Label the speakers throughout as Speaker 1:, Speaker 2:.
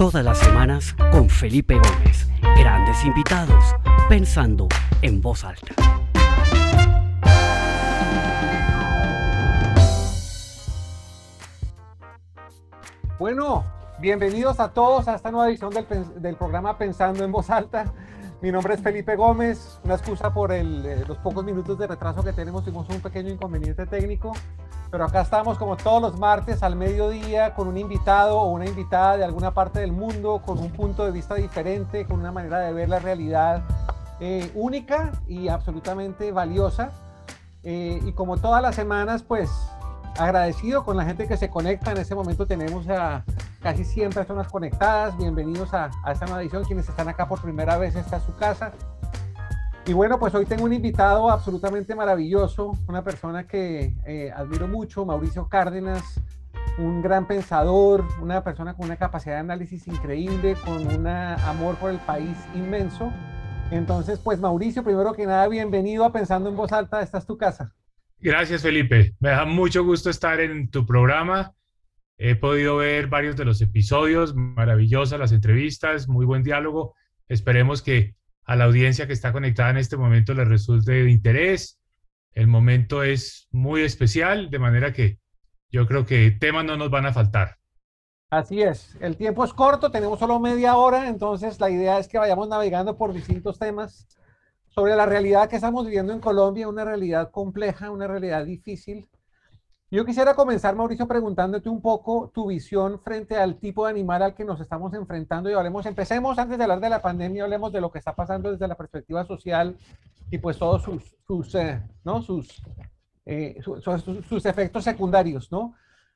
Speaker 1: Todas las semanas con Felipe Gómez. Grandes invitados, pensando en voz alta.
Speaker 2: Bueno, bienvenidos a todos a esta nueva edición del, del programa Pensando en voz alta. Mi nombre es Felipe Gómez. Una excusa por el, eh, los pocos minutos de retraso que tenemos. Tuvimos un pequeño inconveniente técnico. Pero acá estamos como todos los martes al mediodía con un invitado o una invitada de alguna parte del mundo, con un punto de vista diferente, con una manera de ver la realidad eh, única y absolutamente valiosa. Eh, y como todas las semanas, pues agradecido con la gente que se conecta. En este momento tenemos a casi 100 personas conectadas. Bienvenidos a, esta nueva edición. Quienes están acá por primera vez, esta es su casa. Y bueno, pues hoy tengo un invitado absolutamente maravilloso, una persona que eh, admiro mucho, Mauricio Cárdenas, un gran pensador, una persona con una capacidad de análisis increíble, con un amor por el país inmenso. Entonces, pues Mauricio, primero que nada, bienvenido a Pensando en Voz Alta, esta es tu casa.
Speaker 3: Gracias, Felipe. Me da mucho gusto estar en tu programa. He podido ver varios de los episodios, maravillosas las entrevistas, muy buen diálogo. Esperemos que a la audiencia que está conectada en este momento le resulte de interés. El momento es muy especial, de manera que yo creo que temas no nos van a faltar.
Speaker 2: Así es, el tiempo es corto, tenemos solo media hora, entonces la idea es que vayamos navegando por distintos temas sobre la realidad que estamos viviendo en Colombia, una realidad compleja, una realidad difícil. Yo quisiera comenzar, Mauricio, preguntándote un poco tu visión frente al tipo de animal al que nos estamos enfrentando y hablemos, empecemos antes de hablar de la pandemia, hablemos de lo que está pasando desde la perspectiva social y pues todos sus, sus, eh, ¿no? sus, eh, sus, efectos secundarios, ¿no?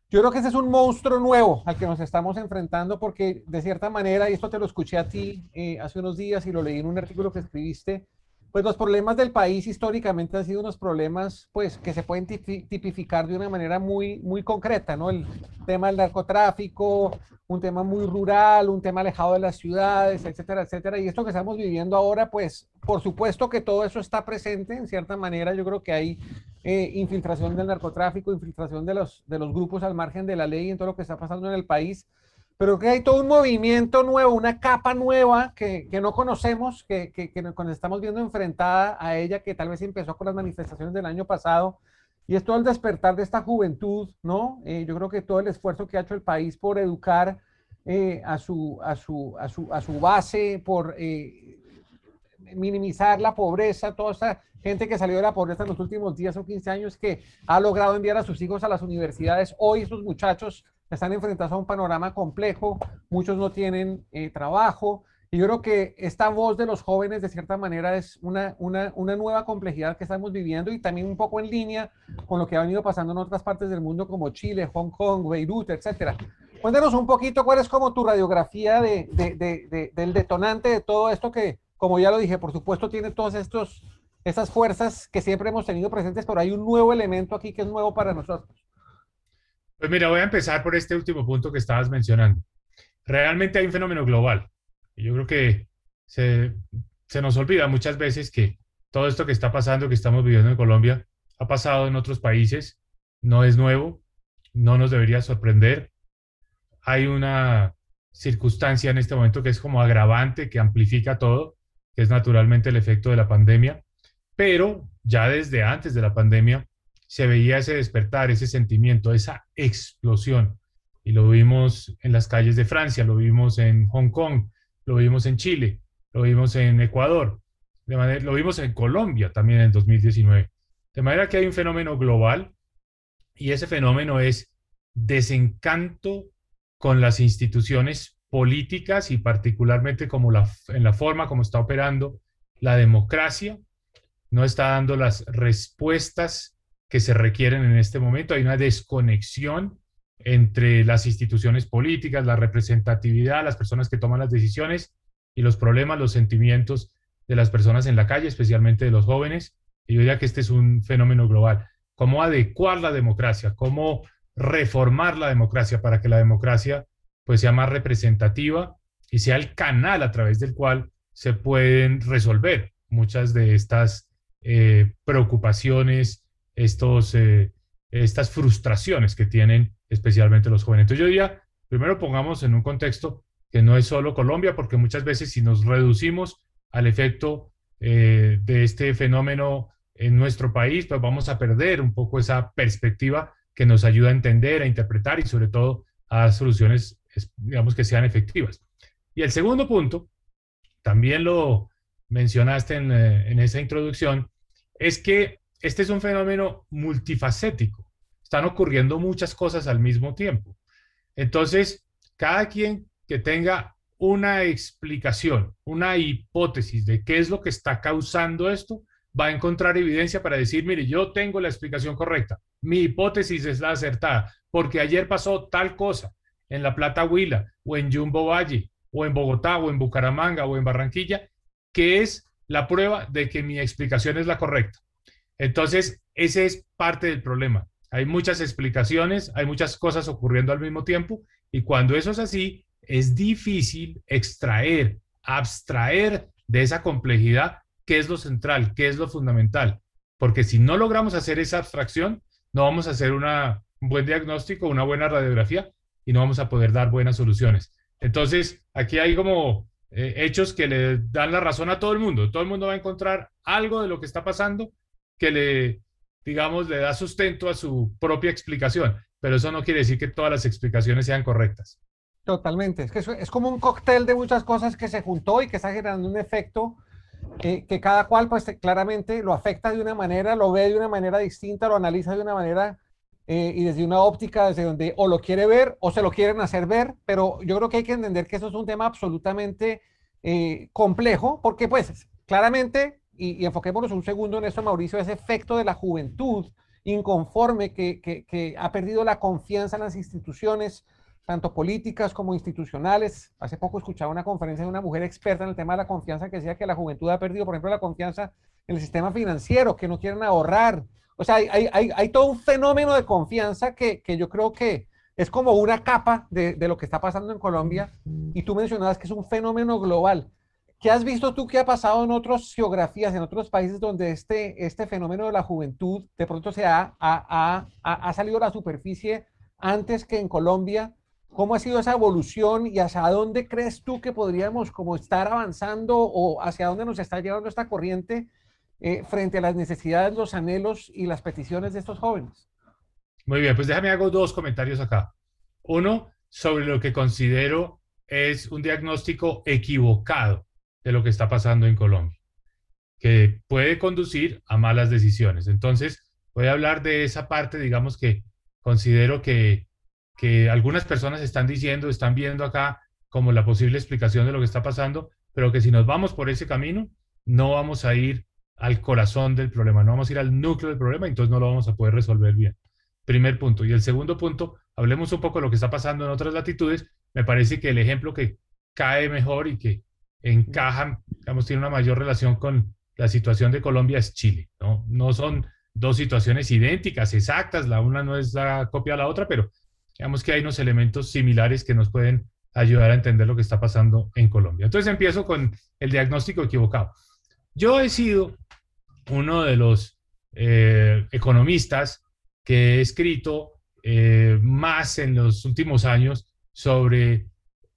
Speaker 2: Yo creo que ese es un monstruo nuevo al que nos estamos enfrentando porque de cierta manera, y esto te lo escuché a ti eh, hace unos días y lo leí en un artículo que escribiste, pues los problemas del país históricamente han sido unos problemas pues que se pueden tipificar de una manera muy muy concreta, ¿no? El tema del narcotráfico, un tema muy rural, un tema alejado de las ciudades, etcétera, etcétera. Y esto que estamos viviendo ahora, pues por supuesto que todo eso está presente en cierta manera. Yo creo que hay eh, infiltración del narcotráfico, infiltración de los, de los grupos al margen de la ley en todo lo que está pasando en el país pero que hay todo un movimiento nuevo, una capa nueva que, que no conocemos, que, que, que, nos estamos viendo enfrentada a ella, que tal vez empezó con las manifestaciones del año pasado, y es todo el despertar de esta juventud, ¿no? Eh, yo creo que todo el esfuerzo que ha hecho el país por educar eh, a, su, a, su, a, su, a su base, por eh, minimizar la pobreza, toda esa gente que salió de la pobreza en los últimos 10 o 15 años que ha logrado enviar a sus hijos a las universidades, hoy esos muchachos están enfrentados a un panorama complejo, muchos no tienen eh, trabajo, y yo creo que esta voz de los jóvenes, de cierta manera, es una, una, una, nueva complejidad que estamos viviendo y también un poco en línea con lo que ha venido pasando en otras partes del mundo como Chile, Hong Kong, Beirut, etcétera. Cuéntanos un poquito cuál es como tu radiografía de, de, de, del detonante de todo esto que, como ya lo dije, por supuesto tiene todas estos, estas fuerzas que siempre hemos tenido presentes, pero hay un nuevo elemento aquí que es nuevo para nosotros.
Speaker 3: Pues mira, voy a empezar por este último punto que estabas mencionando. Realmente hay un fenómeno global. Yo creo que se, se nos olvida muchas veces que todo esto que está pasando, que estamos viviendo en Colombia, ha pasado en otros países, no es nuevo, no nos debería sorprender. Hay una circunstancia en este momento que es como agravante, que amplifica todo, que es naturalmente el efecto de la pandemia, pero ya desde antes de la pandemia se veía ese despertar, ese sentimiento, esa explosión. Y lo vimos en las calles de Francia, lo vimos en Hong Kong, lo vimos en Chile, lo vimos en Ecuador, de manera, lo vimos en Colombia también en 2019. De manera que hay un fenómeno global y ese fenómeno es desencanto con las instituciones políticas y particularmente como la, en la forma como está operando la democracia, no está dando las respuestas que se requieren en este momento. Hay una desconexión entre las instituciones políticas, la representatividad, las personas que toman las decisiones y los problemas, los sentimientos de las personas en la calle, especialmente de los jóvenes. Y yo diría que este es un fenómeno global. ¿Cómo adecuar la democracia? ¿Cómo reformar la democracia para que la democracia pues sea más representativa y sea el canal a través del cual se pueden resolver muchas de estas eh, preocupaciones, estos, eh, estas frustraciones que tienen especialmente los jóvenes. Entonces yo diría, primero pongamos en un contexto que no es solo Colombia, porque muchas veces si nos reducimos al efecto eh, de este fenómeno en nuestro país, pues vamos a perder un poco esa perspectiva que nos ayuda a entender, a interpretar y sobre todo a soluciones, digamos, que sean efectivas. Y el segundo punto, también lo mencionaste en, eh, en esa introducción, es que este es un fenómeno multifacético. Están ocurriendo muchas cosas al mismo tiempo. Entonces, cada quien que tenga una explicación, una hipótesis de qué es lo que está causando esto, va a encontrar evidencia para decir, mire, yo tengo la explicación correcta, mi hipótesis es la acertada, porque ayer pasó tal cosa en La Plata Huila, o en Jumbo Valle, o en Bogotá, o en Bucaramanga, o en Barranquilla, que es la prueba de que mi explicación es la correcta. Entonces, ese es parte del problema. Hay muchas explicaciones, hay muchas cosas ocurriendo al mismo tiempo, y cuando eso es así, es difícil extraer, abstraer de esa complejidad qué es lo central, qué es lo fundamental. Porque si no logramos hacer esa abstracción, no vamos a hacer una, un buen diagnóstico, una buena radiografía y no vamos a poder dar buenas soluciones. Entonces, aquí hay como eh, hechos que le dan la razón a todo el mundo. Todo el mundo va a encontrar algo de lo que está pasando que le, digamos, le da sustento a su propia explicación. Pero eso no quiere decir que todas las explicaciones sean correctas.
Speaker 2: Totalmente. Es que es como un cóctel de muchas cosas que se juntó y que está generando un efecto que, cada cual pues claramente lo afecta de una manera, lo ve de una manera distinta, lo analiza de una manera eh, y desde una óptica desde donde o lo quiere ver o se lo quieren hacer ver, pero yo creo que hay que entender que eso es un tema absolutamente eh, complejo porque pues claramente, y, y, enfoquémonos un segundo en eso, Mauricio, ese efecto de la juventud inconforme que, que, ha perdido la confianza en las instituciones, tanto políticas como institucionales. Hace poco escuchaba una conferencia de una mujer experta en el tema de la confianza que decía que la juventud ha perdido, por ejemplo, la confianza en el sistema financiero, que no quieren ahorrar. O sea, hay, hay, hay todo un fenómeno de confianza que, que, yo creo que es como una capa de, de, lo que está pasando en Colombia. Y tú mencionabas que es un fenómeno global. ¿Qué has visto tú que ha pasado en otras geografías, en otros países donde este, este fenómeno de la juventud de pronto se ha, ha, ha, ha salido a la superficie antes que en Colombia? ¿Cómo ha sido esa evolución y hacia dónde crees tú que podríamos como estar avanzando o hacia dónde nos está llevando esta corriente eh, frente a las necesidades, los anhelos y las peticiones de estos jóvenes?
Speaker 3: Muy bien, pues déjame hago dos comentarios acá. Uno, sobre lo que considero es un diagnóstico equivocado de lo que está pasando en Colombia, que puede conducir a malas decisiones. Entonces, voy a hablar de esa parte, digamos que considero que que algunas personas están diciendo, están viendo acá como la posible explicación de lo que está pasando, pero que si nos vamos por ese camino, no vamos a ir al corazón del problema, no vamos a ir al núcleo del problema, entonces no lo vamos a poder resolver bien. Primer punto. Y el segundo punto, hablemos un poco de lo que está pasando en otras latitudes. Me parece que el ejemplo que cae mejor y que encaja, digamos, tiene una mayor relación con la situación de Colombia es Chile. No, no son dos situaciones idénticas, exactas, la una no es la copia de la otra, pero digamos que hay unos elementos similares que nos pueden ayudar a entender lo que está pasando en Colombia. Entonces empiezo con el diagnóstico equivocado. Yo he sido uno de los eh, economistas que he escrito eh, más en los últimos años sobre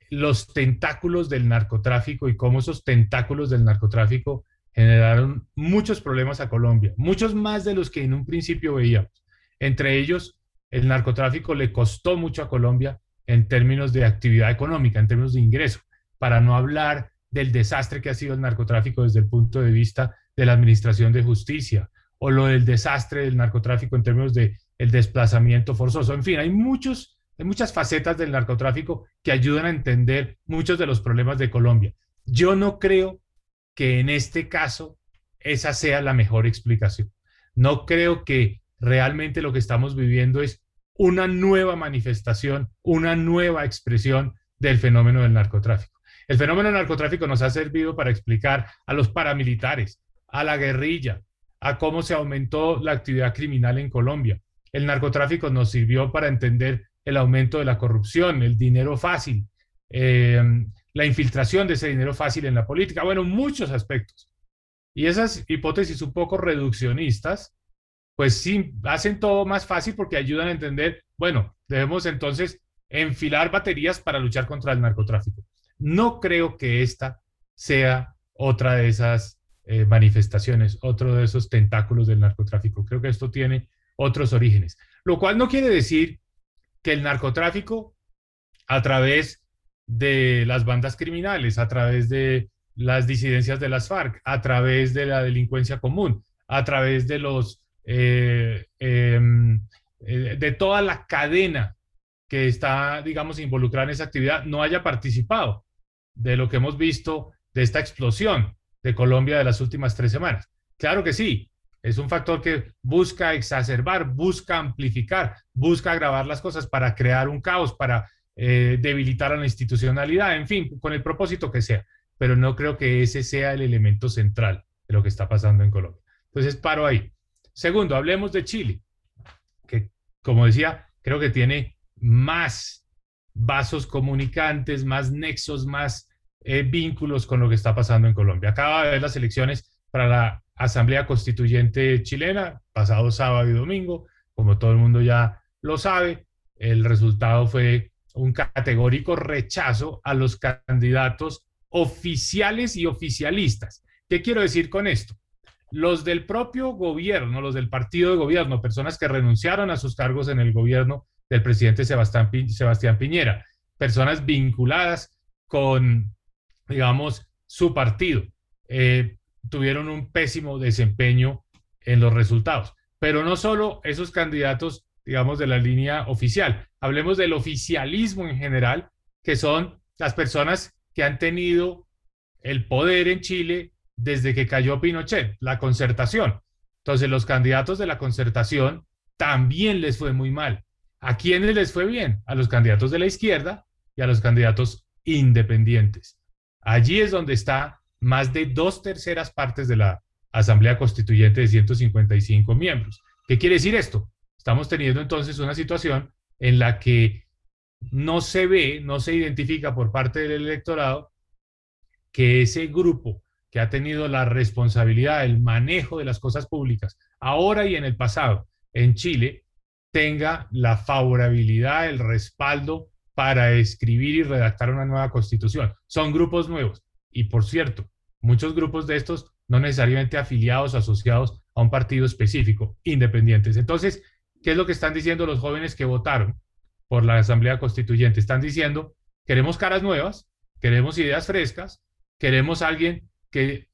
Speaker 3: los tentáculos del narcotráfico y cómo esos tentáculos del narcotráfico generaron muchos problemas a Colombia, muchos más de los que en un principio veíamos. Entre ellos, el narcotráfico le costó mucho a Colombia en términos de actividad económica, en términos de ingreso, para no hablar del desastre que ha sido el narcotráfico desde el punto de vista de la administración de justicia o lo del desastre del narcotráfico en términos de el desplazamiento forzoso. En fin, hay muchos hay muchas facetas del narcotráfico que ayudan a entender muchos de los problemas de Colombia. Yo no creo que en este caso esa sea la mejor explicación. No creo que realmente lo que estamos viviendo es una nueva manifestación, una nueva expresión del fenómeno del narcotráfico. El fenómeno del narcotráfico nos ha servido para explicar a los paramilitares, a la guerrilla, a cómo se aumentó la actividad criminal en Colombia. El narcotráfico nos sirvió para entender el aumento de la corrupción, el dinero fácil, eh, la infiltración de ese dinero fácil en la política, bueno, muchos aspectos. Y esas hipótesis un poco reduccionistas pues sí, hacen todo más fácil porque ayudan a entender, bueno, debemos entonces enfilar baterías para luchar contra el narcotráfico. No creo que esta sea otra de esas eh, manifestaciones, otro de esos tentáculos del narcotráfico. Creo que esto tiene otros orígenes, lo cual no quiere decir que el narcotráfico a través de las bandas criminales, a través de las disidencias de las FARC, a través de la delincuencia común, a través de los eh, em, eh, de toda la cadena que está, digamos, involucrada en esa actividad, no haya participado de lo que hemos visto de esta explosión de Colombia de las últimas tres semanas. Claro que sí, es un factor que busca exacerbar, busca amplificar, busca agravar las cosas para crear un caos, para eh, debilitar a la institucionalidad, en fin, con el propósito que sea. Pero no creo que ese sea el elemento central de lo que está pasando en Colombia. Entonces, paro ahí. Segundo, hablemos de Chile, que, como decía, creo que tiene más vasos comunicantes, más nexos, más eh, vínculos con lo que está pasando en Colombia. De haber las elecciones para la Asamblea Constituyente chilena, pasado sábado y domingo, como todo el mundo ya lo sabe, el resultado fue un categórico rechazo a los candidatos oficiales y oficialistas. ¿Qué quiero decir con esto? Los del propio gobierno, los del partido de gobierno, personas que renunciaron a sus cargos en el gobierno del presidente Sebastián, Piñera, personas vinculadas con, digamos, su partido, eh, tuvieron un pésimo desempeño en los resultados. Pero no solo esos candidatos digamos, de la línea oficial. Hablemos del oficialismo en general, que son las personas que han tenido el poder en Chile desde que cayó Pinochet, la concertación. Entonces, los candidatos de la concertación también les fue muy mal. ¿A quiénes les fue bien? A los candidatos de la izquierda y a los candidatos independientes. Allí es donde está más de dos terceras partes de la Asamblea Constituyente de 155 miembros. ¿Qué quiere decir esto? Estamos teniendo entonces una situación en la que no se ve, no se identifica por parte del electorado que ese grupo que ha tenido la responsabilidad del manejo de las cosas públicas, ahora y en el pasado, en Chile, tenga la favorabilidad, el respaldo para escribir y redactar una nueva constitución. Son grupos nuevos. Y por cierto, muchos grupos de estos no necesariamente afiliados o asociados a un partido específico, independientes. Entonces, ¿Qué es lo que están diciendo los jóvenes que votaron por la Asamblea Constituyente? Están diciendo, queremos caras nuevas, queremos ideas frescas, queremos alguien que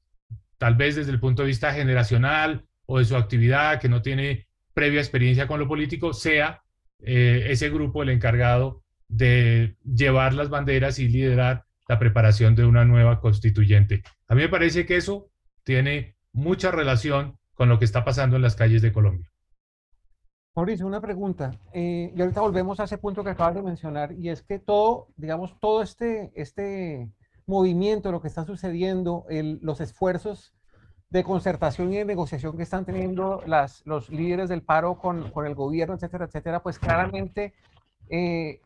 Speaker 3: tal vez desde el punto de vista generacional o de su actividad, que no tiene previa experiencia con lo político, sea eh, ese grupo el encargado de llevar las banderas y liderar la preparación de una nueva constituyente. A mí me parece que eso tiene mucha relación con lo que está pasando en las calles de Colombia.
Speaker 2: Mauricio, una pregunta. Eh, y ahorita volvemos a ese punto que acabas de mencionar, y es que todo, digamos, todo este, este movimiento, lo que está sucediendo, los esfuerzos de concertación y de negociación que están teniendo las, los líderes del paro con, con el gobierno, etcétera, etcétera, pues claramente eh,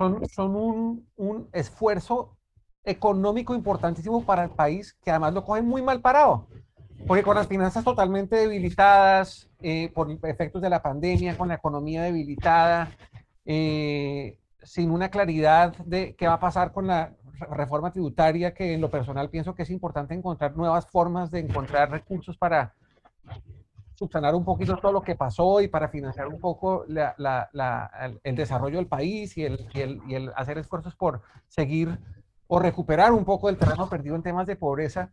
Speaker 2: son, son un, un esfuerzo económico importantísimo para el país que además lo cogen muy mal parado. Porque con las finanzas totalmente debilitadas eh, por efectos de la pandemia, con la economía debilitada, eh, sin una claridad de qué va a pasar con la reforma tributaria, que en lo personal pienso que es importante encontrar nuevas formas de encontrar recursos para subsanar un poquito todo lo que pasó y para financiar un poco el desarrollo del país y el, y, el, y el hacer esfuerzos por seguir o recuperar un poco el terreno perdido en temas de pobreza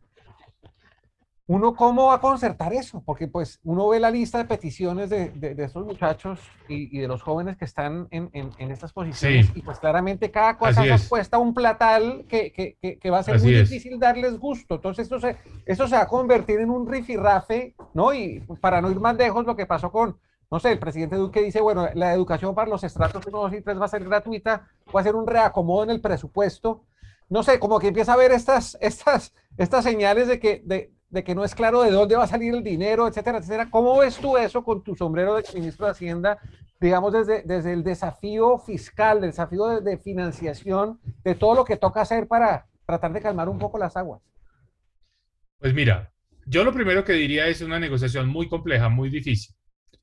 Speaker 2: uno cómo va a concertar eso, porque pues uno ve la lista de peticiones de, de, estos muchachos y, de los jóvenes que están en, en, estas posiciones y pues claramente cada cosa cuesta un platal que, que, que, va a ser muy difícil darles gusto. Entonces esto se, esto se va a convertir en un rifirrafe, ¿no? Y para no ir más lejos, lo que pasó con, no sé, el presidente Duque dice, bueno, la educación para los estratos 1, 2 y 3 va a ser gratuita, va a ser un reacomodo en el presupuesto. No sé, como que empieza a ver estas, estas, estas señales de que, de, de que no es claro de dónde va a salir el dinero, etcétera, etcétera. ¿Cómo ves tú eso con tu sombrero de ministro de Hacienda, digamos, desde, desde el desafío fiscal, el desafío de, financiación, de todo lo que toca hacer para tratar de calmar un poco las aguas?
Speaker 3: Pues mira, yo lo primero que diría es una negociación muy compleja, muy difícil.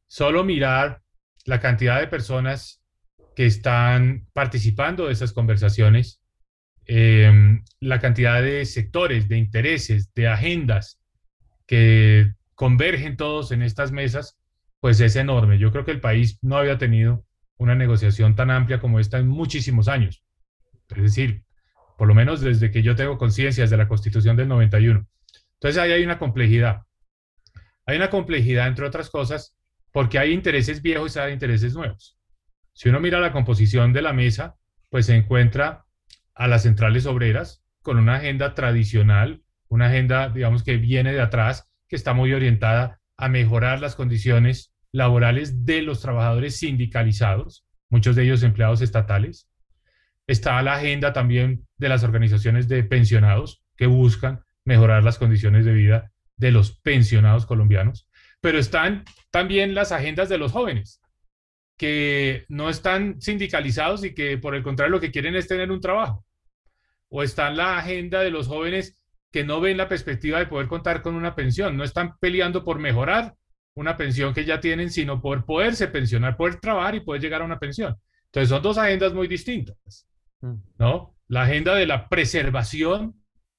Speaker 3: Solo mirar la cantidad de personas que están participando de esas conversaciones em, la cantidad de sectores, de intereses, de agendas que convergen todos en estas mesas, pues es enorme. Yo creo que el país no había tenido una negociación tan amplia como esta en muchísimos años. Es decir, por lo menos desde que yo tengo conciencia de la Constitución del 91. Entonces ahí hay una complejidad. Hay una complejidad, entre otras cosas, porque hay intereses viejos y hay intereses nuevos. Si uno mira la composición de la mesa, pues se encuentra a las centrales obreras con una agenda tradicional, una agenda, digamos, que viene de atrás, que está muy orientada a mejorar las condiciones laborales de los trabajadores sindicalizados, muchos de ellos empleados estatales. Está la agenda también de las organizaciones de pensionados que buscan mejorar las condiciones de vida de los pensionados colombianos, pero están también las agendas de los jóvenes, que no están sindicalizados y que por el contrario lo que quieren es tener un trabajo. O está la agenda de los jóvenes que no ven la perspectiva de poder contar con una pensión, no están peleando por mejorar una pensión que ya tienen, sino por poderse pensionar, poder trabajar y poder llegar a una pensión. Entonces son dos agendas muy distintas, mm. ¿no? La agenda de la preservación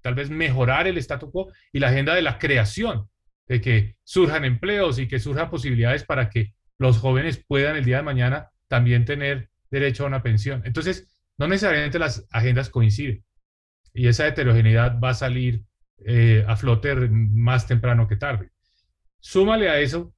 Speaker 3: tal vez mejorar el statu quo y la agenda de la creación, de que surjan empleos y que surjan posibilidades para que los jóvenes puedan el día de mañana también tener derecho a una pensión. Entonces, no necesariamente las agendas coinciden y esa heterogeneidad va a salir eh, a flote más temprano que tarde. Súmale a eso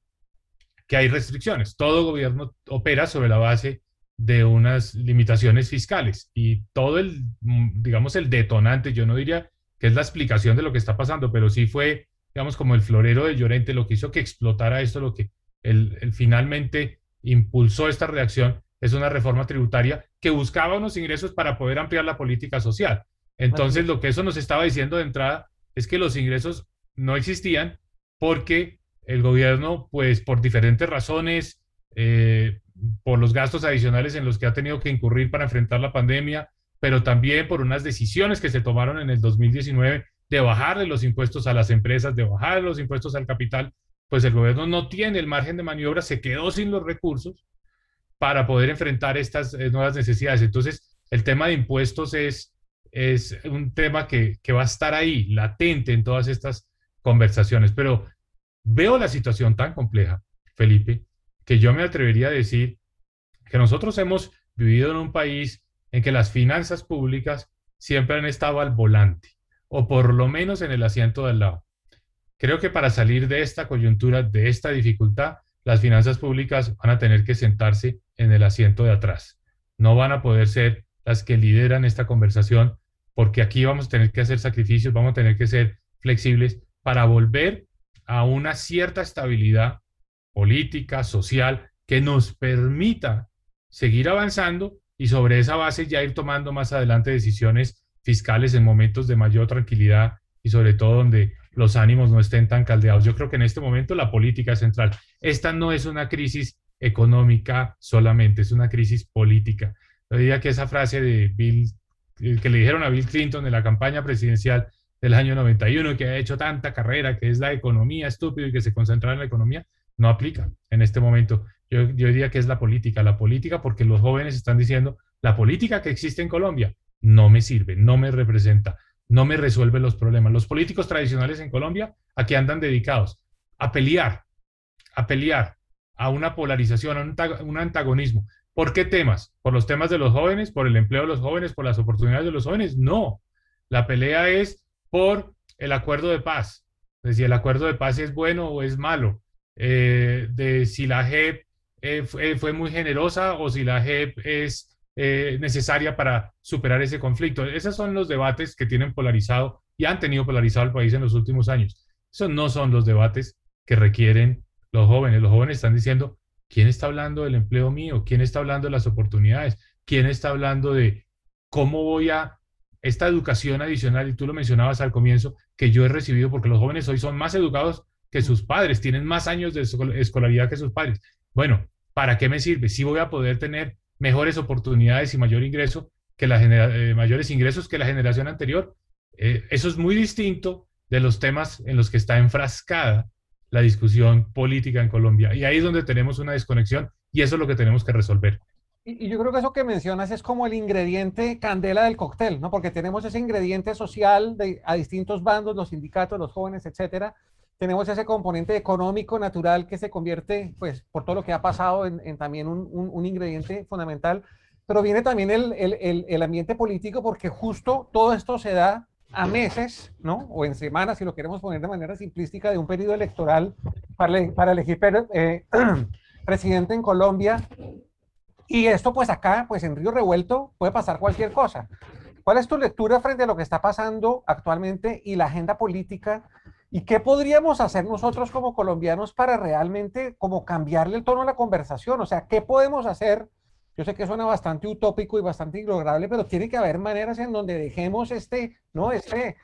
Speaker 3: que hay restricciones. Todo gobierno opera sobre la base de unas limitaciones fiscales y todo el, digamos, el detonante, yo no diría que es la explicación de lo que está pasando, pero sí fue, digamos, como el florero de Llorente lo que hizo que explotara esto, lo que el, finalmente impulsó esta reacción, es una reforma tributaria que buscaba unos ingresos para poder ampliar la política social. Entonces, lo que eso nos estaba diciendo de entrada es que los ingresos no existían porque el gobierno, pues por diferentes razones, eh, por los gastos adicionales en los que ha tenido que incurrir para enfrentar la pandemia, pero también por unas decisiones que se tomaron en el 2019 de bajarle los impuestos a las empresas, de bajar los impuestos al capital, pues el gobierno no tiene el margen de maniobra, se quedó sin los recursos para poder enfrentar estas eh, nuevas necesidades. Entonces, el tema de impuestos es, es un tema que, que va a estar ahí, latente en todas estas conversaciones, pero veo la situación tan compleja, Felipe, que yo me atrevería a decir que nosotros hemos vivido en un país en que las finanzas públicas siempre han estado al volante, o por lo menos en el asiento del lado. Creo que para salir de esta coyuntura, de esta dificultad, las finanzas públicas van a tener que sentarse en el asiento de atrás. No van a poder ser las que lideran esta conversación, porque aquí vamos a tener que hacer sacrificios, vamos a tener que ser flexibles para volver a una cierta estabilidad política, social, que nos permita seguir avanzando y sobre esa base ya ir tomando más adelante decisiones fiscales en momentos de mayor tranquilidad y sobre todo donde los ánimos no estén tan caldeados. Yo creo que en este momento la política central. Esta no es una crisis económica solamente, es una crisis política. Yo diría que esa frase de Bill, que le dijeron a Bill Clinton en la campaña presidencial del año 91, que ha hecho tanta carrera, que es la economía estúpido y que se concentra en la economía, no aplica en este momento. Yo, diría que es la política, la política porque los jóvenes están diciendo, la política que existe en Colombia no me sirve, no me representa, no me resuelve los problemas. Los políticos tradicionales en Colombia aquí andan dedicados a pelear, a pelear, a una polarización, a un antagonismo. ¿Por qué temas? ¿Por los temas de los jóvenes? ¿Por el empleo de los jóvenes? ¿Por las oportunidades de los jóvenes? No. La pelea es por el acuerdo de paz. Es decir, el acuerdo de paz es bueno o es malo. Eh, de si la JEP eh, fue, muy generosa o si la JEP es eh, necesaria para superar ese conflicto. Esos son los debates que tienen polarizado y han tenido polarizado el país en los últimos años. Esos no son los debates que requieren los jóvenes. Los jóvenes están diciendo, ¿quién está hablando del empleo mío? ¿Quién está hablando de las oportunidades? ¿Quién está hablando de cómo voy a esta educación adicional? Y tú lo mencionabas al comienzo, que yo he recibido porque los jóvenes hoy son más educados que sus padres, tienen más años de escolaridad que sus padres. Bueno, ¿para qué me sirve? Si voy a poder tener mejores oportunidades y mayor ingreso que la eh, mayores ingresos que la generación anterior. Eh, eso es muy distinto de los temas en los que está enfrascada la discusión política en Colombia. Y ahí es donde tenemos una desconexión y eso es lo que tenemos que resolver.
Speaker 2: Y, yo creo que eso que mencionas es como el ingrediente candela del cóctel, ¿no? Porque tenemos ese ingrediente social de, a distintos bandos, los sindicatos, los jóvenes, etcétera. Tenemos ese componente económico, natural, que se convierte, pues, por todo lo que ha pasado, en, también un, un, ingrediente fundamental. Pero viene también el, el, el, ambiente político, porque justo todo esto se da a meses, ¿no? O en semanas, si lo queremos poner de manera simplística, de un periodo electoral para, para elegir eh, presidente en Colombia y esto pues acá, pues en Río Revuelto puede pasar cualquier cosa. ¿Cuál es tu lectura frente a lo que está pasando actualmente y la agenda política? ¿Y qué podríamos hacer nosotros como colombianos para realmente como cambiarle el tono a la conversación? O sea, ¿qué podemos hacer? Yo sé que suena bastante utópico y bastante inlograble, pero tiene que haber maneras en donde dejemos este, ¿no? Este,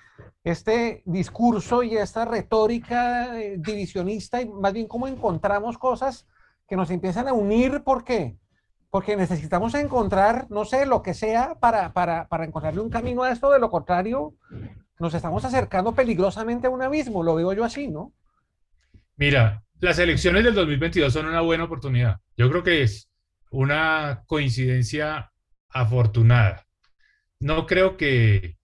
Speaker 2: este discurso y esta retórica eh, divisionista y más bien cómo encontramos cosas que nos empiezan a unir. ¿Por qué? porque necesitamos encontrar, no sé, lo que sea para, para, para encontrarle un camino a esto, de lo contrario, nos estamos acercando peligrosamente a un abismo, lo veo yo así, ¿no?
Speaker 3: Mira, las elecciones del 2022 son una buena oportunidad. Yo creo que es una coincidencia afortunada. No creo que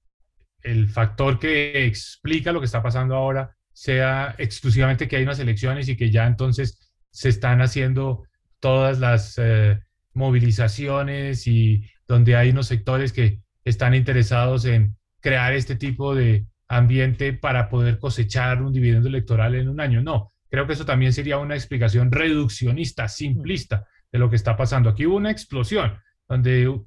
Speaker 3: el factor que explica lo que está pasando ahora sea exclusivamente que hay unas elecciones y que ya entonces se están haciendo todas las eh, movilizaciones y donde hay unos sectores que están interesados en crear este tipo de ambiente para poder cosechar un dividendo electoral en un año. No, creo que eso también sería una explicación reduccionista, simplista de lo que está pasando. Aquí hubo una explosión donde,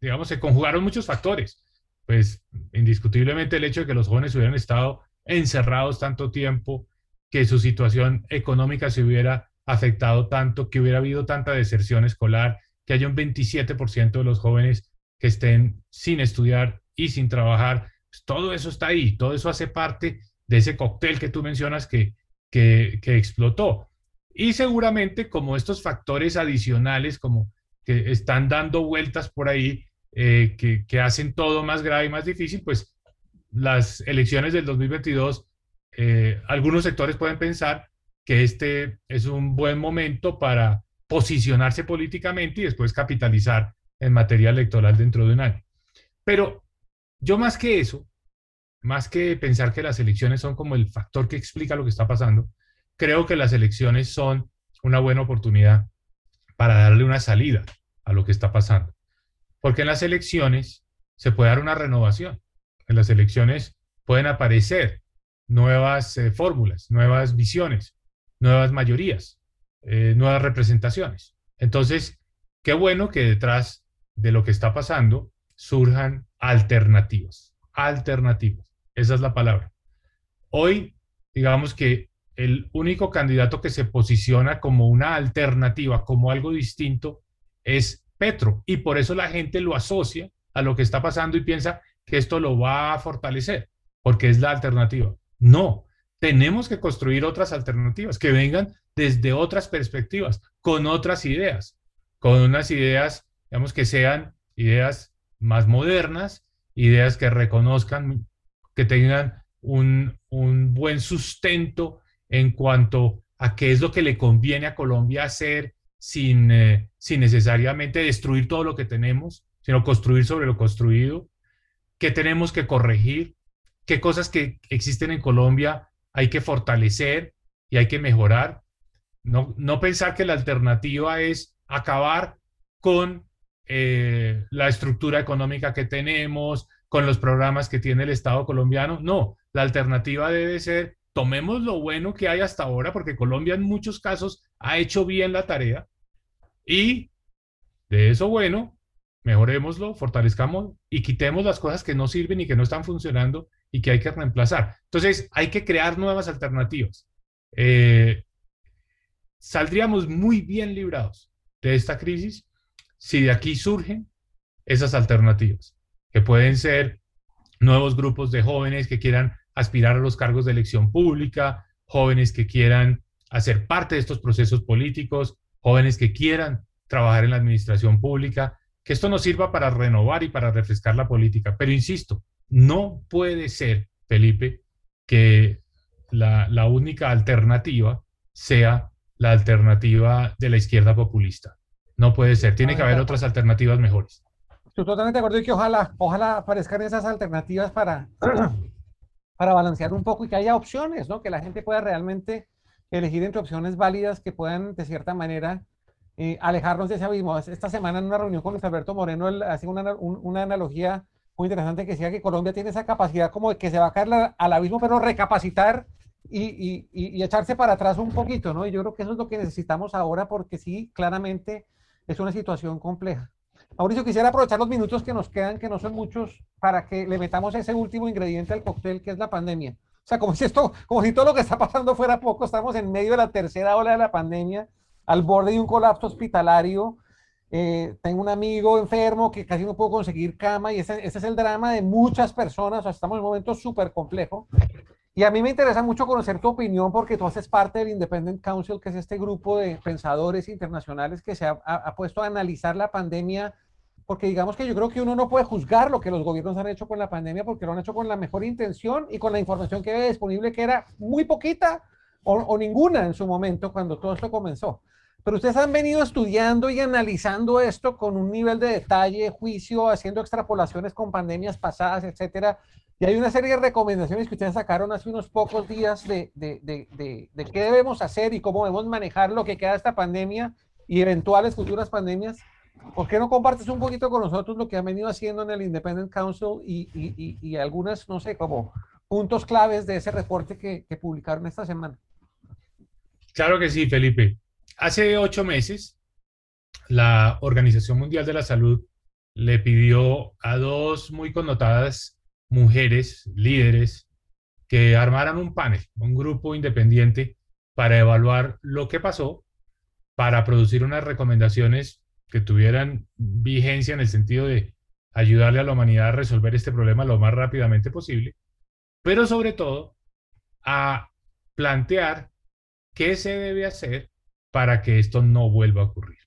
Speaker 3: digamos, se conjugaron muchos factores. Pues indiscutiblemente el hecho de que los jóvenes hubieran estado encerrados tanto tiempo, que su situación económica se hubiera afectado tanto, que hubiera habido tanta deserción escolar, que haya un 27% de los jóvenes que estén sin estudiar y sin trabajar. Pues todo eso está ahí, todo eso hace parte de ese cóctel que tú mencionas que, que, explotó. Y seguramente como estos factores adicionales, como que están dando vueltas por ahí, eh, que, que, hacen todo más grave y más difícil, pues las elecciones del 2022, eh, algunos sectores pueden pensar que este es un buen momento para posicionarse políticamente y después capitalizar en materia electoral dentro de un año. Pero yo más que eso, más que pensar que las elecciones son como el factor que explica lo que está pasando, creo que las elecciones son una buena oportunidad para darle una salida a lo que está pasando. Porque en las elecciones se puede dar una renovación. En las elecciones pueden aparecer nuevas eh, fórmulas, nuevas visiones, nuevas mayorías, eh, nuevas representaciones. Entonces, qué bueno que detrás de lo que está pasando surjan alternativas, alternativas. Esa es la palabra. Hoy, digamos que el único candidato que se posiciona como una alternativa, como algo distinto, es Petro. Y por eso la gente lo asocia a lo que está pasando y piensa que esto lo va a fortalecer, porque es la alternativa. No, tenemos que construir otras alternativas que vengan desde otras perspectivas, con otras ideas, con unas ideas, digamos, que sean ideas más modernas, ideas que reconozcan, que tengan un, buen sustento en cuanto a qué es lo que le conviene a Colombia hacer sin, eh, sin necesariamente destruir todo lo que tenemos, sino construir sobre lo construido, qué tenemos que corregir, qué cosas que existen en Colombia hay que fortalecer y hay que mejorar. No, no pensar que la alternativa es acabar con eh, la estructura económica que tenemos, con los programas que tiene el Estado colombiano. No, la alternativa debe ser, tomemos lo bueno que hay hasta ahora, porque Colombia en muchos casos ha hecho bien la tarea, y de eso bueno, mejorémoslo, fortalezcamos y quitemos las cosas que no sirven y que no están funcionando y que hay que reemplazar. Entonces, hay que crear nuevas alternativas. Eh, saldríamos muy bien librados de esta crisis si de aquí surgen esas alternativas, que pueden ser nuevos grupos de jóvenes que quieran aspirar a los cargos de elección pública, jóvenes que quieran hacer parte de estos procesos políticos, jóvenes que quieran trabajar en la administración pública, que esto nos sirva para renovar y para refrescar la política. Pero insisto, no puede ser, Felipe, que la, única alternativa sea la alternativa de la izquierda populista. No puede ser. Tiene que haber otras alternativas mejores.
Speaker 2: Estoy totalmente de acuerdo y que ojalá, ojalá aparezcan esas alternativas para, para balancear un poco y que haya opciones, ¿no? Que la gente pueda realmente elegir entre opciones válidas que puedan, de cierta manera, eh, alejarnos de ese abismo. Esta semana en una reunión con Luis Alberto Moreno, él hacía una, una analogía muy interesante que decía que Colombia tiene esa capacidad como de que se va a caer al abismo, pero recapacitar y, y, y, echarse para atrás un poquito, ¿no? Y yo creo que eso es lo que necesitamos ahora porque sí, claramente es una situación compleja. Mauricio, quisiera aprovechar los minutos que nos quedan, que no son muchos, para que le metamos ese último ingrediente al cóctel, que es la pandemia. O sea, como si esto, como si todo lo que está pasando fuera poco, estamos en medio de la tercera ola de la pandemia, al borde de un colapso hospitalario. Eh, tengo un amigo enfermo que casi no puedo conseguir cama y ese, ese es el drama de muchas personas. O sea, estamos en un momento súper complejo. Y a mí me interesa mucho conocer tu opinión porque tú haces parte del Independent Council, que es este grupo de pensadores internacionales que se ha, ha, puesto a analizar la pandemia, porque digamos que yo creo que uno no puede juzgar lo que los gobiernos han hecho con la pandemia porque lo han hecho con la mejor intención y con la información que había disponible, que era muy poquita o, o ninguna en su momento cuando todo esto comenzó. Pero ustedes han venido estudiando y analizando esto con un nivel de detalle, juicio, haciendo extrapolaciones con pandemias pasadas, etcétera. Y hay una serie de recomendaciones que ustedes sacaron hace unos pocos días de, de, de, de, qué debemos hacer y cómo debemos manejar lo que queda de esta pandemia y eventuales futuras pandemias. ¿Por qué no compartes un poquito con nosotros lo que han venido haciendo en el Independent Council y, y, y, y algunas, no sé, como puntos claves de ese reporte que, que publicaron esta semana?
Speaker 3: Claro que sí, Felipe. Hace ocho meses, la Organización Mundial de la Salud le pidió a dos muy connotadas mujeres, líderes, que armaran un panel, un grupo independiente para evaluar lo que pasó, para producir unas recomendaciones que tuvieran vigencia en el sentido de ayudarle a la humanidad a resolver este problema lo más rápidamente posible, pero sobre todo a plantear qué se debe hacer para que esto no vuelva a ocurrir.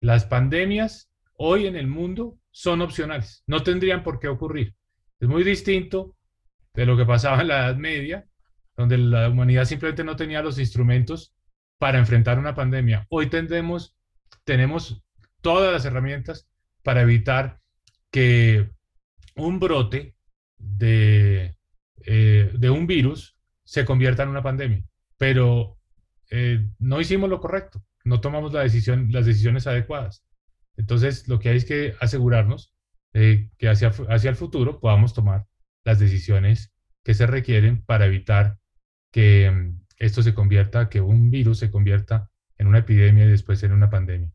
Speaker 3: Las pandemias hoy en el mundo son opcionales, no tendrían por qué ocurrir. Es muy distinto de lo que pasaba en la Edad Media, donde la humanidad simplemente no tenía los instrumentos para enfrentar una pandemia. Hoy tendremos, tenemos todas las herramientas para evitar que un brote de, eh, de un virus se convierta en una pandemia. Pero eh, no hicimos lo correcto, no tomamos la decisión, las decisiones adecuadas. Entonces, lo que hay es que asegurarnos eh, que hacia, hacia el futuro podamos tomar las decisiones que se requieren para evitar que mm, esto se convierta, que un virus se convierta en una epidemia y después en una pandemia.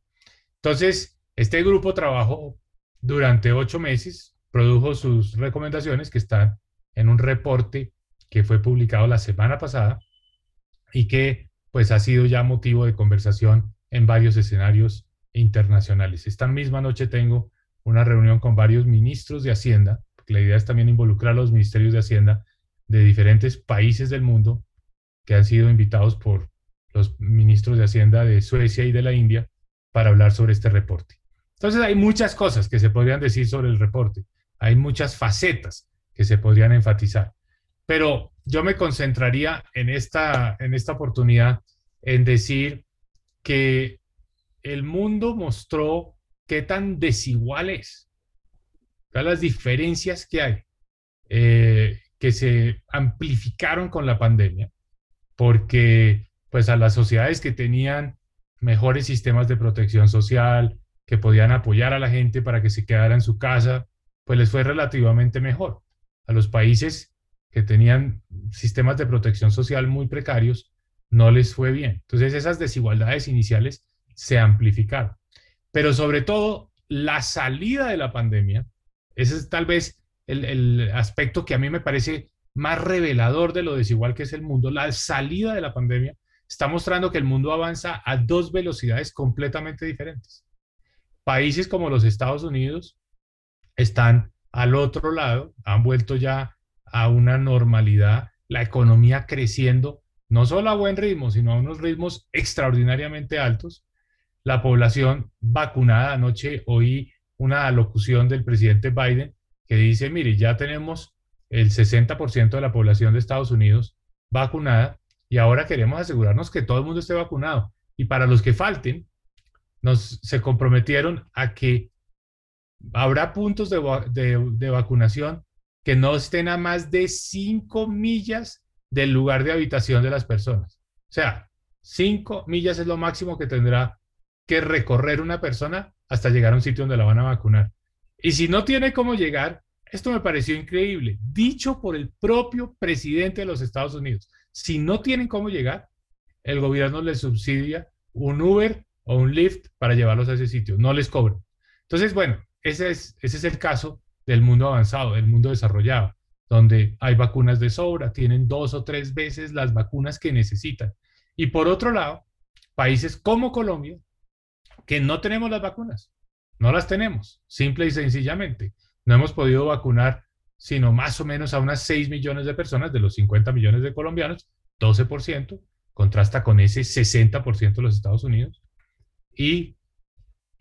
Speaker 3: Entonces, este grupo trabajó durante ocho meses, produjo sus recomendaciones que están en un reporte que fue publicado la semana pasada y que pues ha sido ya motivo de conversación en varios escenarios internacionales. Esta misma noche tengo una reunión con varios ministros de Hacienda, la idea es también involucrar a los ministerios de Hacienda de diferentes países del mundo que han sido invitados por los ministros de Hacienda de Suecia y de la India para hablar sobre este reporte. Entonces hay muchas cosas que se podrían decir sobre el reporte, hay muchas facetas que se podrían enfatizar. Pero yo me concentraría en esta, en esta oportunidad en decir que el mundo mostró qué tan desigual es, las diferencias que hay, eh, que se amplificaron con la pandemia, porque pues a las sociedades que tenían mejores sistemas de protección social, que podían apoyar a la gente para que se quedara en su casa, pues les fue relativamente mejor. A los países que tenían sistemas de protección social muy precarios, no les fue bien. Entonces esas desigualdades iniciales se amplificaron. Pero sobre todo, la salida de la pandemia, ese es tal vez el, el, aspecto que a mí me parece más revelador de lo desigual que es el mundo. La salida de la pandemia está mostrando que el mundo avanza a dos velocidades completamente diferentes. Países como los Estados Unidos están al otro lado, han vuelto ya a una normalidad, la economía creciendo, no solo a buen ritmo, sino a unos ritmos extraordinariamente altos. La población vacunada, anoche oí una alocución del presidente Biden que dice, mire, ya tenemos el 60% de la población de Estados Unidos vacunada y ahora queremos asegurarnos que todo el mundo esté vacunado. Y para los que falten, nos, se comprometieron a que habrá puntos de, vacunación que no estén a más de 5 millas del lugar de habitación de las personas. O sea, 5 millas es lo máximo que tendrá que recorrer una persona hasta llegar a un sitio donde la van a vacunar. Y si no tiene cómo llegar, esto me pareció increíble, dicho por el propio presidente de los Estados Unidos. Si no tienen cómo llegar, el gobierno les subsidia un Uber o un Lyft para llevarlos a ese sitio, no les cobran. Entonces, bueno, ese es, ese es el caso del mundo avanzado, del mundo desarrollado, donde hay vacunas de sobra, tienen dos o tres veces las vacunas que necesitan. Y por otro lado, países como Colombia, que no tenemos las vacunas, no las tenemos, simple y sencillamente. No hemos podido vacunar sino más o menos a unas 6 millones de personas de los 50 millones de colombianos, 12%, contrasta con ese 60% de los Estados Unidos. Y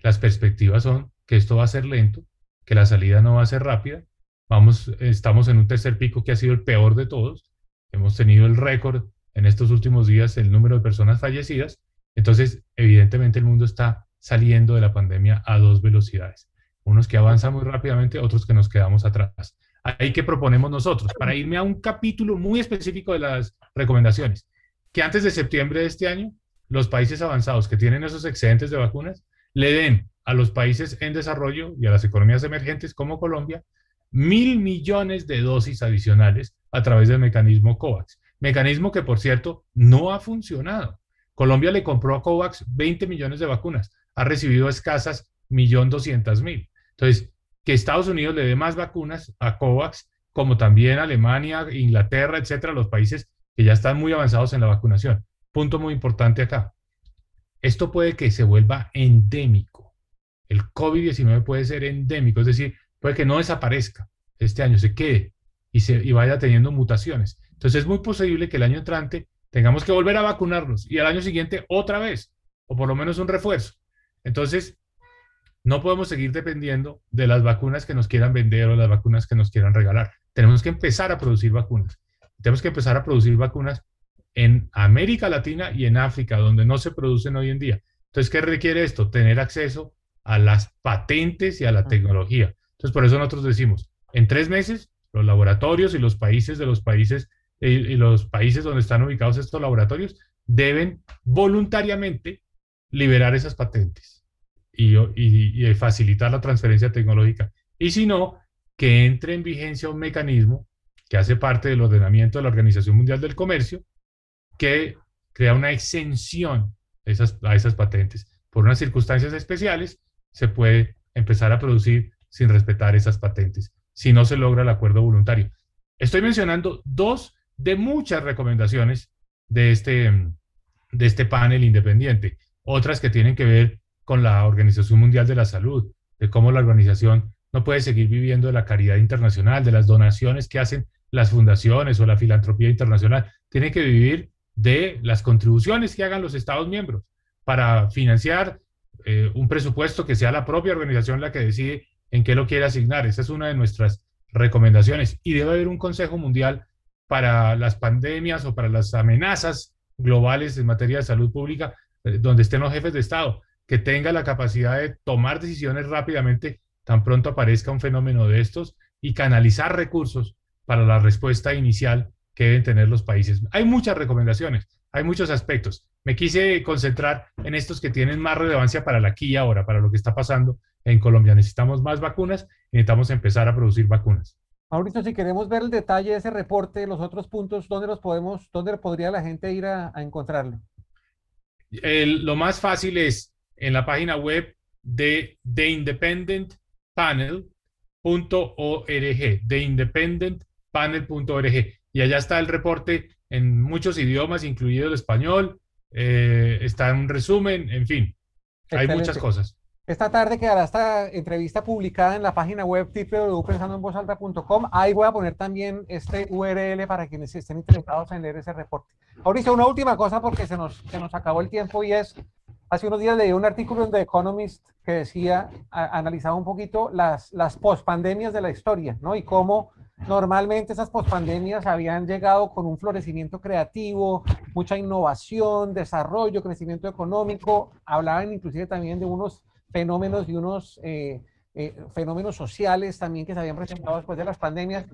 Speaker 3: las perspectivas son que esto va a ser lento, que la salida no va a ser rápida. Vamos, estamos en un tercer pico que ha sido el peor de todos. Hemos tenido el récord en estos últimos días el número de personas fallecidas. Entonces, evidentemente el mundo está saliendo de la pandemia a dos velocidades. Unos que avanzan muy rápidamente, otros que nos quedamos atrás. Ahí que proponemos nosotros, para irme a un capítulo muy específico de las recomendaciones, que antes de septiembre de este año, los países avanzados que tienen esos excedentes de vacunas le den a los países en desarrollo y a las economías emergentes como Colombia mil millones de dosis adicionales a través del mecanismo COVAX. Mecanismo que, por cierto, no ha funcionado. Colombia le compró a COVAX 20 millones de vacunas, ha recibido escasas 1.200.000. Entonces, que Estados Unidos le dé más vacunas a COVAX, como también Alemania, Inglaterra, etcétera, los países que ya están muy avanzados en la vacunación. Punto muy importante acá. Esto puede que se vuelva endémico el COVID-19 puede ser endémico, es decir, puede que no desaparezca este año, se quede y, se, y vaya teniendo mutaciones. Entonces es muy posible que el año entrante tengamos que volver a vacunarnos y al año siguiente otra vez, o por lo menos un refuerzo. Entonces, no podemos seguir dependiendo de las vacunas que nos quieran vender o las vacunas que nos quieran regalar. Tenemos que empezar a producir vacunas. Tenemos que empezar a producir vacunas en América Latina y en África, donde no se producen hoy en día. Entonces, ¿qué requiere esto? Tener acceso a las patentes y a la tecnología. Entonces, por eso nosotros decimos, en tres meses, los laboratorios y los países de los países y los países donde están ubicados estos laboratorios deben voluntariamente liberar esas patentes y, facilitar la transferencia tecnológica. Y si no, que entre en vigencia un mecanismo que hace parte del ordenamiento de la Organización Mundial del Comercio, que crea una exención esas, a esas patentes por unas circunstancias especiales se puede empezar a producir sin respetar esas patentes, si no se logra el acuerdo voluntario. Estoy mencionando dos de muchas recomendaciones de este, de este panel independiente, otras que tienen que ver con la Organización Mundial de la Salud, de cómo la organización no puede seguir viviendo de la caridad internacional, de las donaciones que hacen las fundaciones o la filantropía internacional, tiene que vivir de las contribuciones que hagan los Estados miembros para financiar eh, un presupuesto que sea la propia organización la que decide en qué lo quiere asignar. Esa es una de nuestras recomendaciones. Y debe haber un Consejo Mundial para las pandemias o para las amenazas globales en materia de salud pública, donde estén los jefes de Estado, que tenga la capacidad de tomar decisiones rápidamente tan pronto aparezca un fenómeno de estos y canalizar recursos para la respuesta inicial que deben tener los países. Hay muchas recomendaciones, hay muchos aspectos. Me quise concentrar en estos que tienen más relevancia para la aquí y ahora, para lo que está pasando en Colombia. Necesitamos más vacunas y necesitamos empezar a producir vacunas.
Speaker 2: Mauricio, si queremos ver el detalle de ese reporte, los otros puntos, ¿dónde los podemos, dónde podría la gente ir a, encontrarlo?
Speaker 3: Lo más fácil es en la página web de theindependentpanel.org, theindependentpanel.org y allá está el reporte en muchos idiomas, incluido el español, eh, está en un resumen, en fin, hay muchas cosas.
Speaker 2: Esta tarde quedará esta entrevista publicada en la página web www.pensandoenvozalta.com. Ahí voy a poner también este URL para quienes estén interesados en leer ese reporte. Mauricio, una última cosa porque se nos, se nos acabó el tiempo y es, hace unos días leí un artículo en The Economist que decía, analizaba un poquito las, las pospandemias de la historia, ¿no? Y cómo Normalmente esas pospandemias habían llegado con un florecimiento creativo, mucha innovación, desarrollo, crecimiento económico. Hablaban inclusive también de unos fenómenos y unos eh, eh, fenómenos sociales también que se habían presentado después de las pandemias.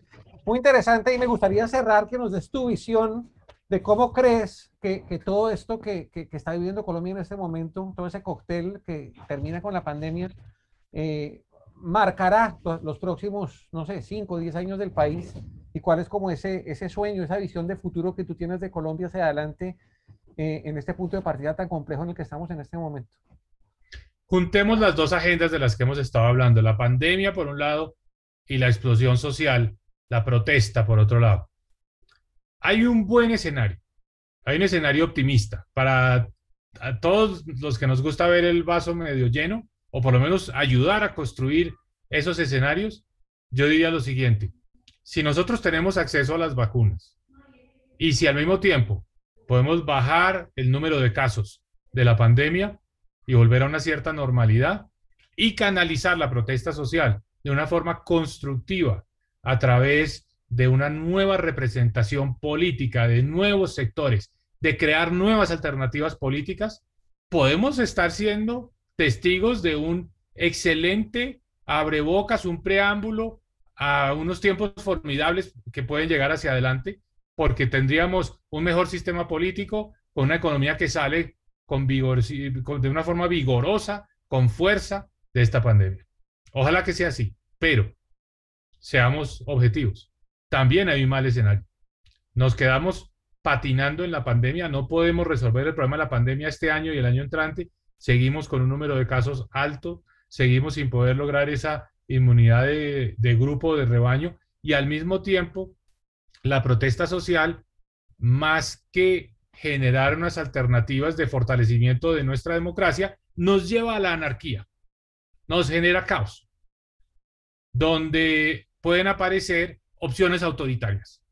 Speaker 2: Muy interesante y me gustaría cerrar que nos des tu visión de cómo crees que, que todo esto que, que, está viviendo Colombia en este momento, todo ese cóctel que termina con la pandemia, eh, marcará los próximos, no sé, 5 o 10 años del país y cuál es como ese, ese sueño, esa visión de futuro que tú tienes de Colombia hacia adelante en este punto de partida tan complejo en el que estamos en este momento.
Speaker 3: Juntemos las dos agendas de las que hemos estado hablando, la pandemia por un lado y la explosión social, la protesta por otro lado. Hay un buen escenario, hay un escenario optimista para todos los que nos gusta ver el vaso medio lleno, o por lo menos ayudar a construir esos escenarios, yo diría lo siguiente, si nosotros tenemos acceso a las vacunas y si al mismo tiempo podemos bajar el número de casos de la pandemia y volver a una cierta normalidad y canalizar la protesta social de una forma constructiva a través de una nueva representación política, de nuevos sectores, de crear nuevas alternativas políticas, podemos estar siendo testigos de un excelente abrebocas, un preámbulo a unos tiempos formidables que pueden llegar hacia adelante, porque tendríamos un mejor sistema político, con una economía que sale con vigor, de una forma vigorosa, con fuerza de esta pandemia. Ojalá que sea así, pero seamos objetivos. También hay un mal escenario. Nos quedamos patinando en la pandemia, no podemos resolver el problema de la pandemia este año y el año entrante, seguimos con un número de casos alto, seguimos sin poder lograr esa inmunidad de, de grupo, de rebaño, y al mismo tiempo la protesta social, más que generar unas alternativas de fortalecimiento de nuestra democracia, nos lleva a la anarquía, nos genera caos, donde pueden aparecer opciones autoritarias.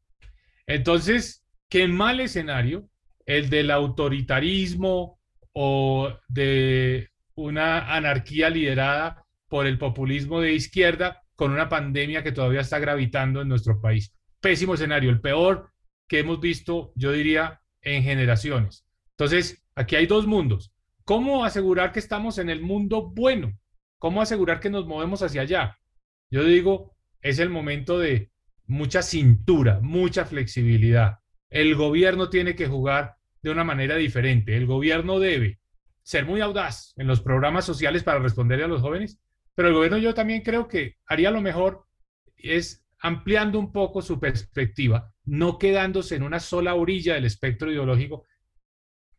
Speaker 3: Entonces, qué mal escenario el del autoritarismo o de una anarquía liderada por el populismo de izquierda con una pandemia que todavía está gravitando en nuestro país. Pésimo escenario, el peor que hemos visto, yo diría, en generaciones. Entonces, aquí hay dos mundos. ¿Cómo asegurar que estamos en el mundo bueno? ¿Cómo asegurar que nos movemos hacia allá? Yo digo, es el momento de mucha cintura, mucha flexibilidad. El gobierno tiene que jugar de una manera diferente. El gobierno debe ser muy audaz en los programas sociales para responderle a los jóvenes, pero el gobierno yo también creo que haría lo mejor es ampliando un poco su perspectiva, no quedándose en una sola orilla del espectro ideológico,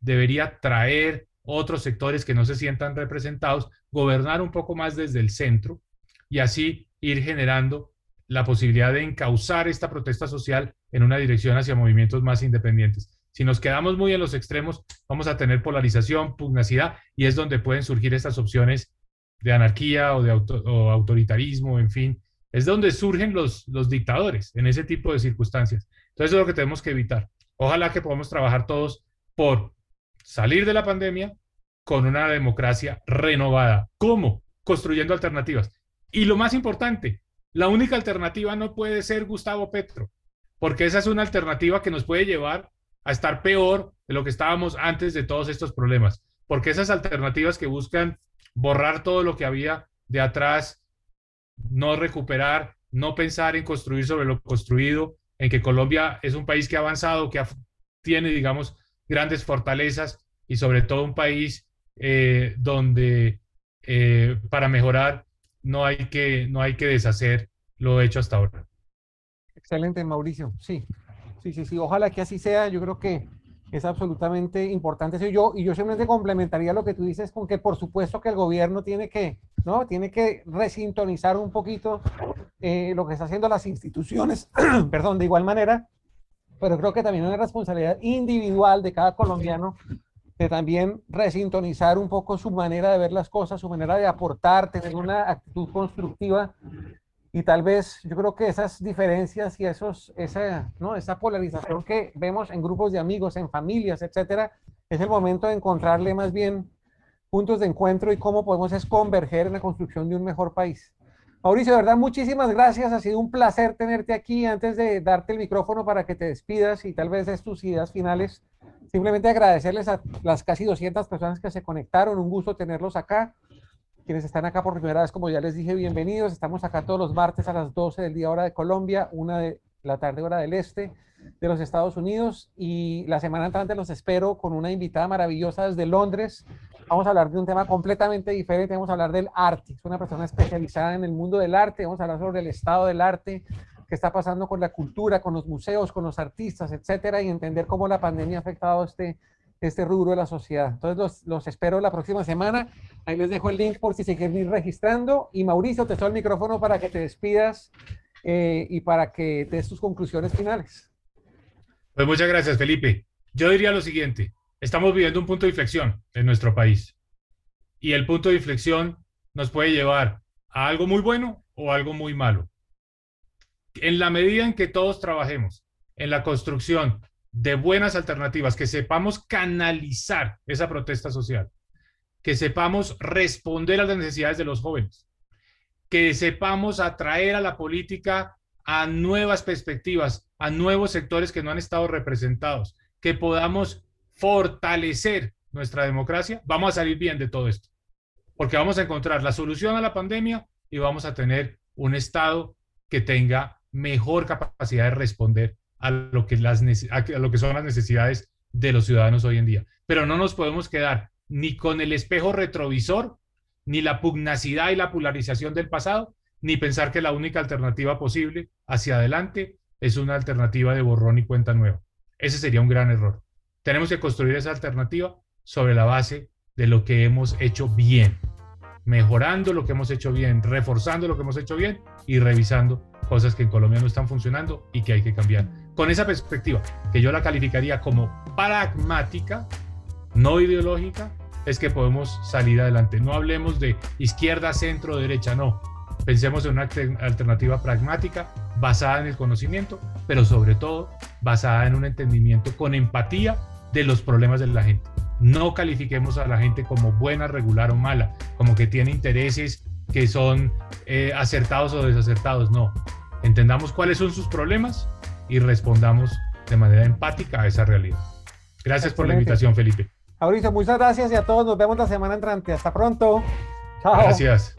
Speaker 3: debería traer otros sectores que no se sientan representados, gobernar un poco más desde el centro y así ir generando la posibilidad de encauzar esta protesta social en una dirección hacia movimientos más independientes. Si nos quedamos muy en los extremos, vamos a tener polarización, pugnacidad, y es donde pueden surgir estas opciones de anarquía o de autoritarismo, en fin. Es donde surgen los, dictadores, en ese tipo de circunstancias. Entonces, eso es lo que tenemos que evitar. Ojalá que podamos trabajar todos por salir de la pandemia con una democracia renovada. ¿Cómo? Construyendo alternativas. Y lo más importante, la única alternativa no puede ser Gustavo Petro, porque esa es una alternativa que nos puede llevar a estar peor de lo que estábamos antes de todos estos problemas, porque esas alternativas que buscan borrar todo lo que había de atrás, no recuperar, no pensar en construir sobre lo construido, en que Colombia es un país que ha avanzado, que tiene, digamos, grandes fortalezas y sobre todo un país eh, donde eh, para mejorar no hay, que, no hay que deshacer lo hecho hasta ahora.
Speaker 2: Excelente, Mauricio. Sí, Sí, sí, sí, ojalá que así sea. Yo creo que es absolutamente importante eso. Yo, y yo simplemente complementaría lo que tú dices con que por supuesto que el gobierno tiene que, ¿no? Tiene que resintonizar un poquito eh, lo que está haciendo las instituciones, perdón, de igual manera, pero creo que también es una responsabilidad individual de cada colombiano de también resintonizar un poco su manera de ver las cosas, su manera de aportar, tener una actitud constructiva y tal vez yo creo que esas diferencias y esos, esa, ¿no? esa polarización que vemos en grupos de amigos, en familias, etcétera, es el momento de encontrarle más bien puntos de encuentro y cómo podemos converger en la construcción de un mejor país. Mauricio, de verdad, muchísimas gracias. Ha sido un placer tenerte aquí. Antes de darte el micrófono para que te despidas y tal vez des tus ideas finales, simplemente agradecerles a las casi 200 personas que se conectaron. Un gusto tenerlos acá. Quienes están acá por primera vez, como ya les dije, bienvenidos. Estamos acá todos los martes a las 12 del día hora de Colombia, una de la tarde hora del este de los Estados Unidos. Y la semana entrante los espero con una invitada maravillosa desde Londres, vamos a hablar de un tema completamente diferente, vamos a hablar del arte. Es una persona especializada en el mundo del arte, vamos a hablar sobre el estado del arte, qué está pasando con la cultura, con los museos, con los artistas, etcétera, y entender cómo la pandemia ha afectado este, este rubro de la sociedad. Entonces los, los espero la próxima semana. Ahí les dejo el link por si se quieren ir registrando. Y Mauricio, te doy el micrófono para que te despidas eh, y para que des tus conclusiones finales.
Speaker 3: Pues muchas gracias, Felipe. Yo diría lo siguiente estamos viviendo un punto de inflexión en nuestro país. Y el punto de inflexión nos puede llevar a algo muy bueno o algo muy malo. En la medida en que todos trabajemos en la construcción de buenas alternativas, que sepamos canalizar esa protesta social, que sepamos responder a las necesidades de los jóvenes, que sepamos atraer a la política a nuevas perspectivas, a nuevos sectores que no han estado representados, que podamos fortalecer nuestra democracia, vamos a salir bien de todo esto. Porque vamos a encontrar la solución a la pandemia y vamos a tener un Estado que tenga mejor capacidad de responder a lo que, las, a lo que son las necesidades de los ciudadanos hoy en día. Pero no nos podemos quedar ni con el espejo retrovisor, ni la pugnacidad y la polarización del pasado, ni pensar que la única alternativa posible hacia adelante es una alternativa de borrón y cuenta nueva. Ese sería un gran error. Tenemos que construir esa alternativa sobre la base de lo que hemos hecho bien, mejorando lo que hemos hecho bien, reforzando lo que hemos hecho bien y revisando cosas que en Colombia no están funcionando y que hay que cambiar. Con esa perspectiva, que yo la calificaría como pragmática, no ideológica, es que podemos salir adelante. No hablemos de izquierda, centro, derecha, no. Pensemos en una alternativa pragmática basada en el conocimiento, pero sobre todo basada en un entendimiento con empatía de los problemas de la gente. No califiquemos a la gente como buena, regular o mala, como que tiene intereses que son eh, acertados o desacertados. No. Entendamos cuáles son sus problemas y respondamos de manera empática a esa realidad. Gracias por la invitación, Felipe.
Speaker 2: Mauricio, muchas gracias y a todos nos vemos la semana entrante. Hasta pronto.
Speaker 3: Chao. Gracias.